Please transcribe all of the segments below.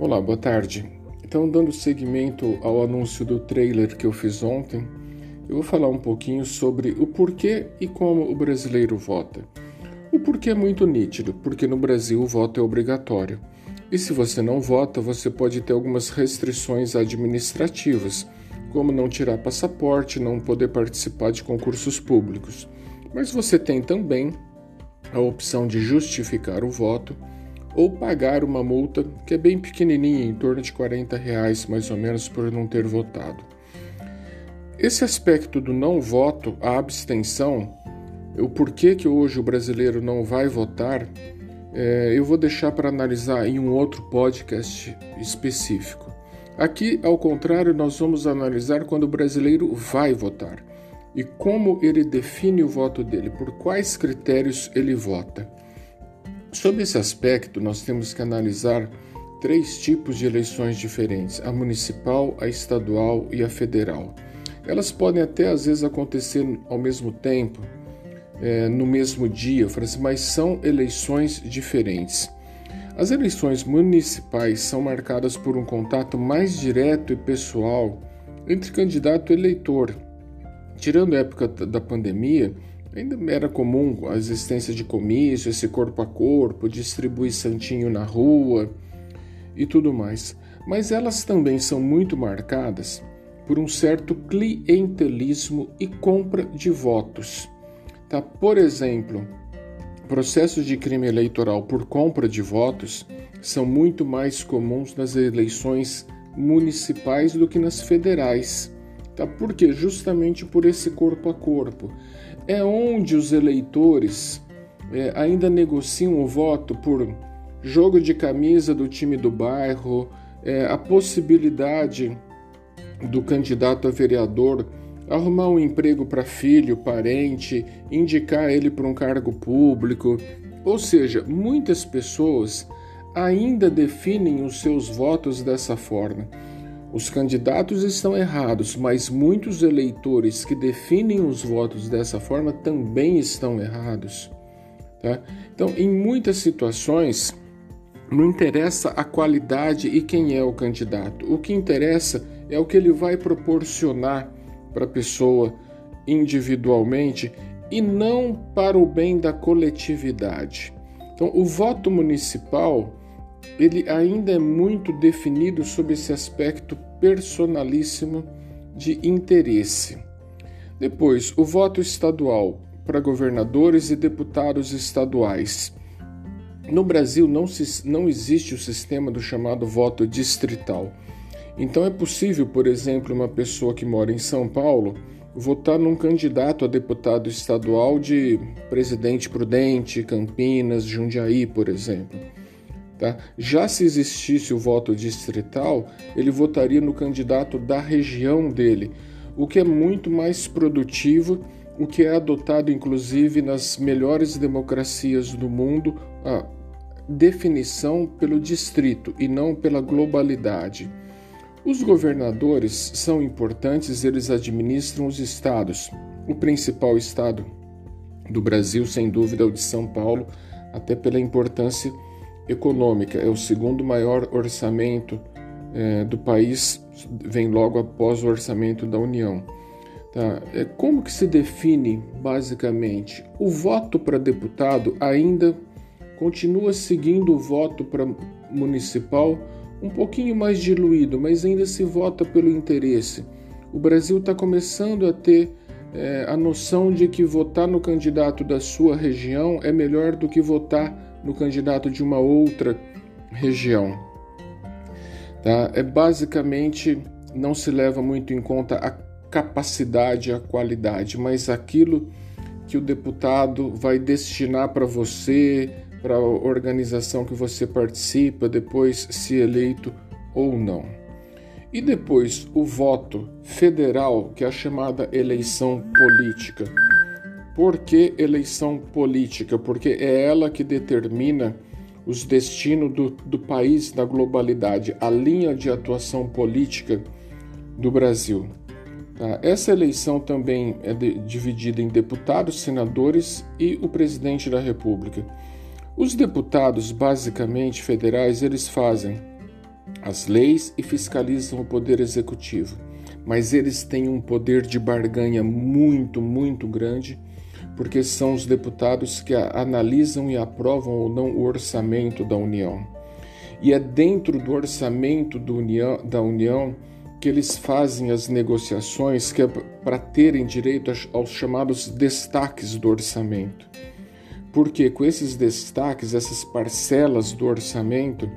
Olá, boa tarde. Então, dando seguimento ao anúncio do trailer que eu fiz ontem, eu vou falar um pouquinho sobre o porquê e como o brasileiro vota. O porquê é muito nítido, porque no Brasil o voto é obrigatório. E se você não vota, você pode ter algumas restrições administrativas, como não tirar passaporte, não poder participar de concursos públicos. Mas você tem também a opção de justificar o voto ou pagar uma multa que é bem pequenininha, em torno de 40 reais mais ou menos por não ter votado. Esse aspecto do não voto, a abstenção, o porquê que hoje o brasileiro não vai votar, é, eu vou deixar para analisar em um outro podcast específico. Aqui, ao contrário, nós vamos analisar quando o brasileiro vai votar e como ele define o voto dele, por quais critérios ele vota. Sob esse aspecto, nós temos que analisar três tipos de eleições diferentes: a municipal, a estadual e a federal. Elas podem até às vezes acontecer ao mesmo tempo, é, no mesmo dia, mas são eleições diferentes. As eleições municipais são marcadas por um contato mais direto e pessoal entre candidato e eleitor. Tirando a época da pandemia, Ainda era comum a existência de comício, esse corpo a corpo, distribuir santinho na rua e tudo mais. Mas elas também são muito marcadas por um certo clientelismo e compra de votos. Tá? Por exemplo, processos de crime eleitoral por compra de votos são muito mais comuns nas eleições municipais do que nas federais. Tá? Por quê? Justamente por esse corpo a corpo é onde os eleitores é, ainda negociam o voto por jogo de camisa do time do bairro, é, a possibilidade do candidato a vereador arrumar um emprego para filho, parente, indicar ele para um cargo público. Ou seja, muitas pessoas ainda definem os seus votos dessa forma. Os candidatos estão errados, mas muitos eleitores que definem os votos dessa forma também estão errados. Tá? Então, em muitas situações, não interessa a qualidade e quem é o candidato. O que interessa é o que ele vai proporcionar para a pessoa individualmente e não para o bem da coletividade. Então, o voto municipal ele ainda é muito definido sob esse aspecto personalíssimo de interesse. Depois, o voto estadual para governadores e deputados estaduais. No Brasil não, se, não existe o sistema do chamado voto distrital. Então é possível, por exemplo, uma pessoa que mora em São Paulo votar num candidato a deputado estadual de Presidente Prudente, Campinas, Jundiaí, por exemplo. Tá? Já se existisse o voto distrital, ele votaria no candidato da região dele, o que é muito mais produtivo, o que é adotado inclusive nas melhores democracias do mundo, a definição pelo distrito e não pela globalidade. Os governadores são importantes, eles administram os estados. O principal estado do Brasil, sem dúvida, é o de São Paulo, até pela importância econômica, é o segundo maior orçamento é, do país, vem logo após o orçamento da União. Tá? É, como que se define, basicamente? O voto para deputado ainda continua seguindo o voto para municipal um pouquinho mais diluído, mas ainda se vota pelo interesse. O Brasil está começando a ter é, a noção de que votar no candidato da sua região é melhor do que votar no candidato de uma outra região. Tá? É basicamente não se leva muito em conta a capacidade, a qualidade, mas aquilo que o deputado vai destinar para você, para a organização que você participa, depois se eleito ou não. E depois o voto federal, que é a chamada eleição política. Por que eleição política? Porque é ela que determina os destinos do, do país na globalidade, a linha de atuação política do Brasil. Tá? Essa eleição também é de, dividida em deputados, senadores e o presidente da República. Os deputados, basicamente federais, eles fazem as leis e fiscalizam o poder executivo. Mas eles têm um poder de barganha muito, muito grande, porque são os deputados que analisam e aprovam ou não o orçamento da União. E é dentro do orçamento do União, da União que eles fazem as negociações que é para terem direito aos chamados destaques do orçamento. Porque com esses destaques, essas parcelas do orçamento,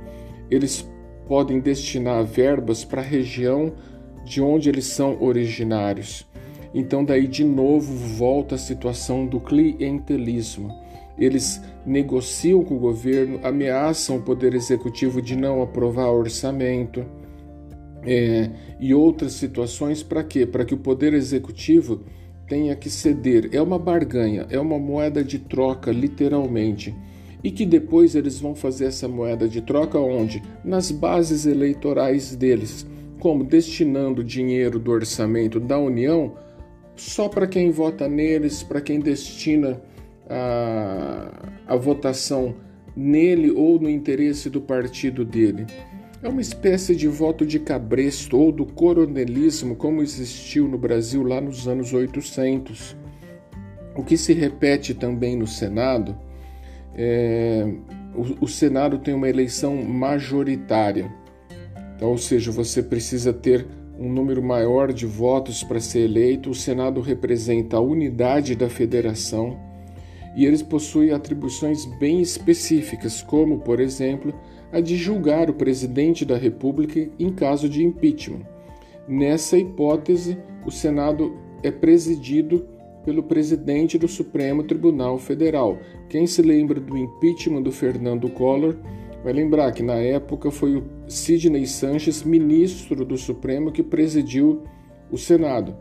eles podem destinar verbas para a região de onde eles são originários. Então daí de novo volta a situação do clientelismo. Eles negociam com o governo, ameaçam o poder executivo de não aprovar orçamento é, e outras situações para quê? Para que o poder executivo tenha que ceder. É uma barganha, é uma moeda de troca, literalmente. E que depois eles vão fazer essa moeda de troca onde? Nas bases eleitorais deles. Como? Destinando dinheiro do orçamento da União só para quem vota neles, para quem destina a, a votação nele ou no interesse do partido dele. É uma espécie de voto de cabresto ou do coronelismo como existiu no Brasil lá nos anos 800. O que se repete também no Senado é, o, o Senado tem uma eleição majoritária, então, ou seja, você precisa ter um número maior de votos para ser eleito. O Senado representa a unidade da federação e eles possuem atribuições bem específicas, como, por exemplo, a de julgar o presidente da República em caso de impeachment. Nessa hipótese, o Senado é presidido pelo presidente do Supremo Tribunal Federal. Quem se lembra do impeachment do Fernando Collor vai lembrar que na época foi o Sidney Sanches, ministro do Supremo, que presidiu o Senado.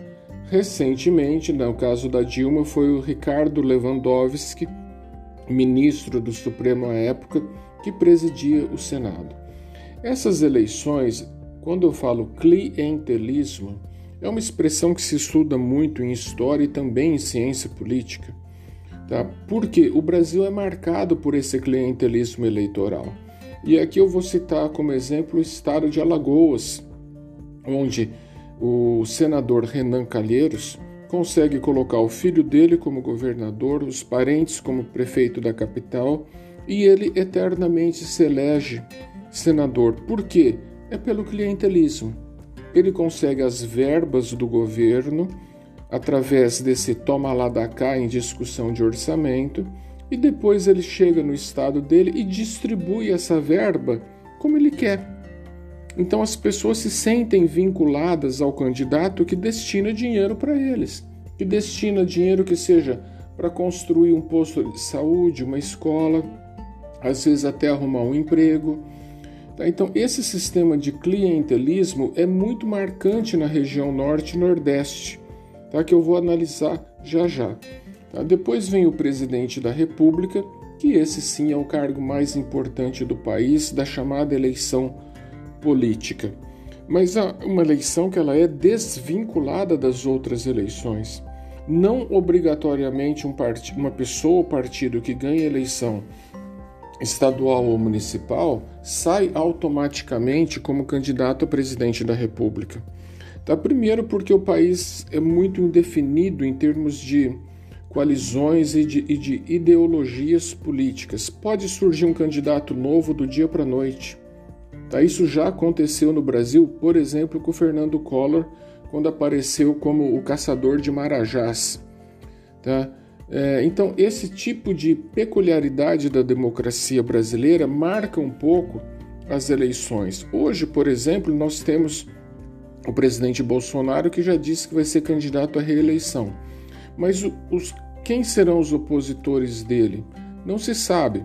Recentemente, no caso da Dilma, foi o Ricardo Lewandowski, ministro do Supremo à época, que presidia o Senado. Essas eleições, quando eu falo clientelismo, é uma expressão que se estuda muito em história e também em ciência política. Tá? Porque o Brasil é marcado por esse clientelismo eleitoral. E aqui eu vou citar como exemplo o estado de Alagoas, onde o senador Renan Calheiros consegue colocar o filho dele como governador, os parentes como prefeito da capital e ele eternamente se elege senador. Por quê? É pelo clientelismo. Ele consegue as verbas do governo através desse toma lá da cá em discussão de orçamento e depois ele chega no estado dele e distribui essa verba como ele quer. Então as pessoas se sentem vinculadas ao candidato que destina dinheiro para eles, que destina dinheiro que seja para construir um posto de saúde, uma escola, às vezes até arrumar um emprego. Tá? Então, esse sistema de clientelismo é muito marcante na região norte e nordeste, tá? que eu vou analisar já já. Tá? Depois vem o presidente da República, que esse sim é o cargo mais importante do país, da chamada eleição política. Mas há uma eleição que ela é desvinculada das outras eleições. Não obrigatoriamente um part... uma pessoa ou partido que ganha eleição estadual ou municipal sai automaticamente como candidato a presidente da República. Tá? Primeiro, porque o país é muito indefinido em termos de coalizões e de, e de ideologias políticas. Pode surgir um candidato novo do dia para a noite. Tá? Isso já aconteceu no Brasil, por exemplo, com o Fernando Collor, quando apareceu como o caçador de marajás. Tá? É, então, esse tipo de peculiaridade da democracia brasileira marca um pouco as eleições. Hoje, por exemplo, nós temos o presidente Bolsonaro que já disse que vai ser candidato à reeleição. Mas os, quem serão os opositores dele? Não se sabe.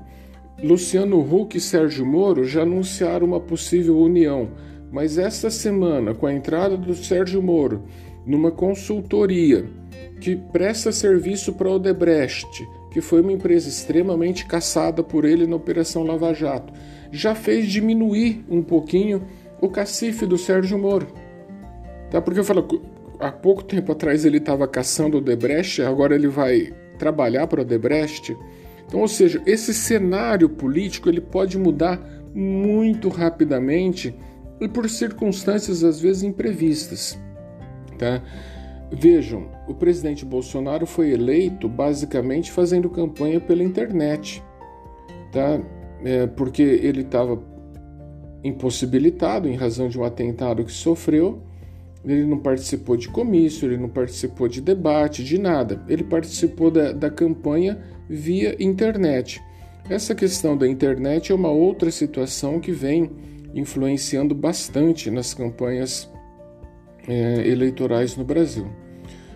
Luciano Huck e Sérgio Moro já anunciaram uma possível união, mas esta semana, com a entrada do Sérgio Moro numa consultoria que presta serviço para o Odebrecht, que foi uma empresa extremamente caçada por ele na Operação Lava Jato, já fez diminuir um pouquinho o cacife do Sérgio Moro. Tá? Porque eu falo, há pouco tempo atrás ele estava caçando o Odebrecht, agora ele vai trabalhar para o Odebrecht. Então, ou seja, esse cenário político ele pode mudar muito rapidamente e por circunstâncias às vezes imprevistas. Tá? Vejam, o presidente Bolsonaro foi eleito basicamente fazendo campanha pela internet, tá? É, porque ele estava impossibilitado em razão de um atentado que sofreu. Ele não participou de comício, ele não participou de debate, de nada. Ele participou da, da campanha via internet. Essa questão da internet é uma outra situação que vem influenciando bastante nas campanhas é, eleitorais no Brasil.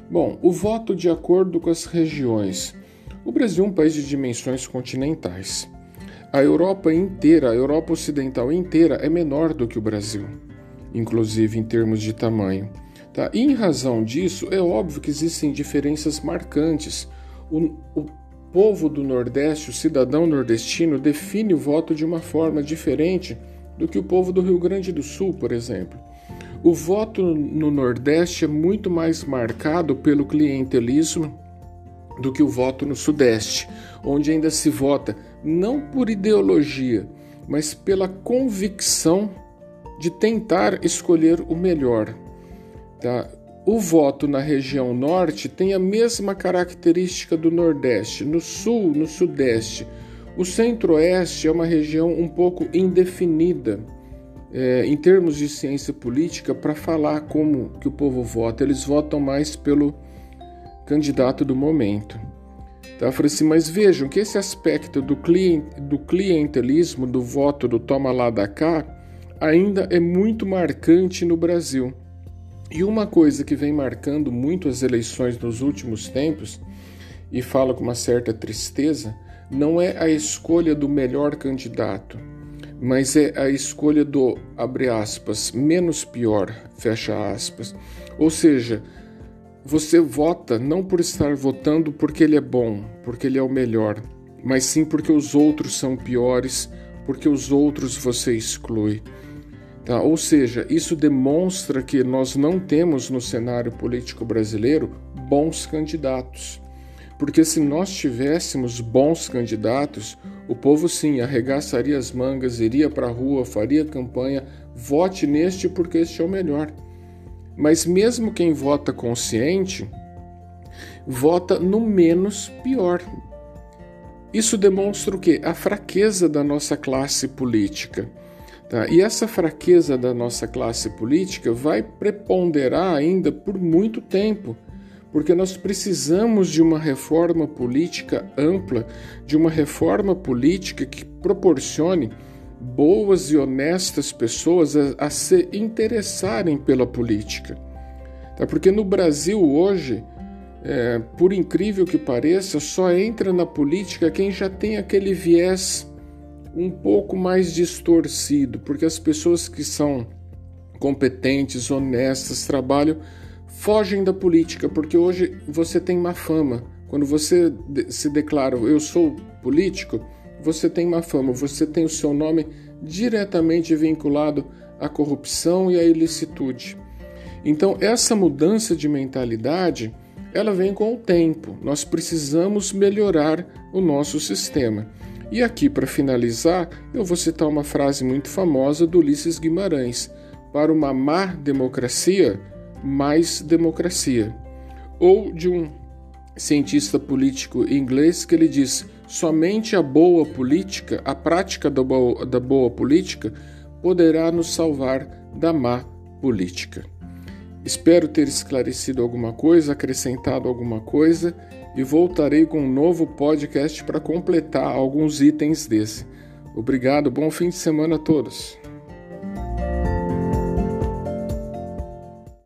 Bom, o voto de acordo com as regiões. O Brasil é um país de dimensões continentais. A Europa inteira, a Europa Ocidental inteira, é menor do que o Brasil, inclusive em termos de tamanho. Tá? E em razão disso, é óbvio que existem diferenças marcantes. O, o povo do Nordeste, o cidadão nordestino, define o voto de uma forma diferente do que o povo do Rio Grande do Sul, por exemplo. O voto no Nordeste é muito mais marcado pelo clientelismo do que o voto no Sudeste, onde ainda se vota não por ideologia, mas pela convicção de tentar escolher o melhor. Tá? O voto na região norte tem a mesma característica do Nordeste, no Sul, no Sudeste. O Centro-Oeste é uma região um pouco indefinida é, em termos de ciência política para falar como que o povo vota. Eles votam mais pelo candidato do momento. Tá? Eu falei assim, mas vejam que esse aspecto do, do clientelismo, do voto do toma lá da cá, ainda é muito marcante no Brasil. E uma coisa que vem marcando muito as eleições nos últimos tempos, e falo com uma certa tristeza, não é a escolha do melhor candidato, mas é a escolha do, abre aspas, menos pior, fecha aspas. Ou seja, você vota não por estar votando porque ele é bom, porque ele é o melhor, mas sim porque os outros são piores, porque os outros você exclui. Tá? Ou seja, isso demonstra que nós não temos no cenário político brasileiro bons candidatos. Porque se nós tivéssemos bons candidatos, o povo sim arregaçaria as mangas, iria para a rua, faria campanha, vote neste porque este é o melhor. Mas mesmo quem vota consciente, vota no menos pior. Isso demonstra o quê? A fraqueza da nossa classe política. Tá? E essa fraqueza da nossa classe política vai preponderar ainda por muito tempo porque nós precisamos de uma reforma política ampla, de uma reforma política que proporcione boas e honestas pessoas a, a se interessarem pela política. Tá? Porque no Brasil hoje, é, por incrível que pareça, só entra na política quem já tem aquele viés um pouco mais distorcido, porque as pessoas que são competentes, honestas, trabalham fogem da política, porque hoje você tem má fama. Quando você se declara eu sou político, você tem má fama, você tem o seu nome diretamente vinculado à corrupção e à ilicitude. Então, essa mudança de mentalidade, ela vem com o tempo. Nós precisamos melhorar o nosso sistema. E aqui, para finalizar, eu vou citar uma frase muito famosa do Ulisses Guimarães: Para uma má democracia, mais democracia. Ou de um cientista político inglês que ele diz: somente a boa política, a prática da boa, da boa política, poderá nos salvar da má política. Espero ter esclarecido alguma coisa, acrescentado alguma coisa e voltarei com um novo podcast para completar alguns itens desse. Obrigado, bom fim de semana a todos.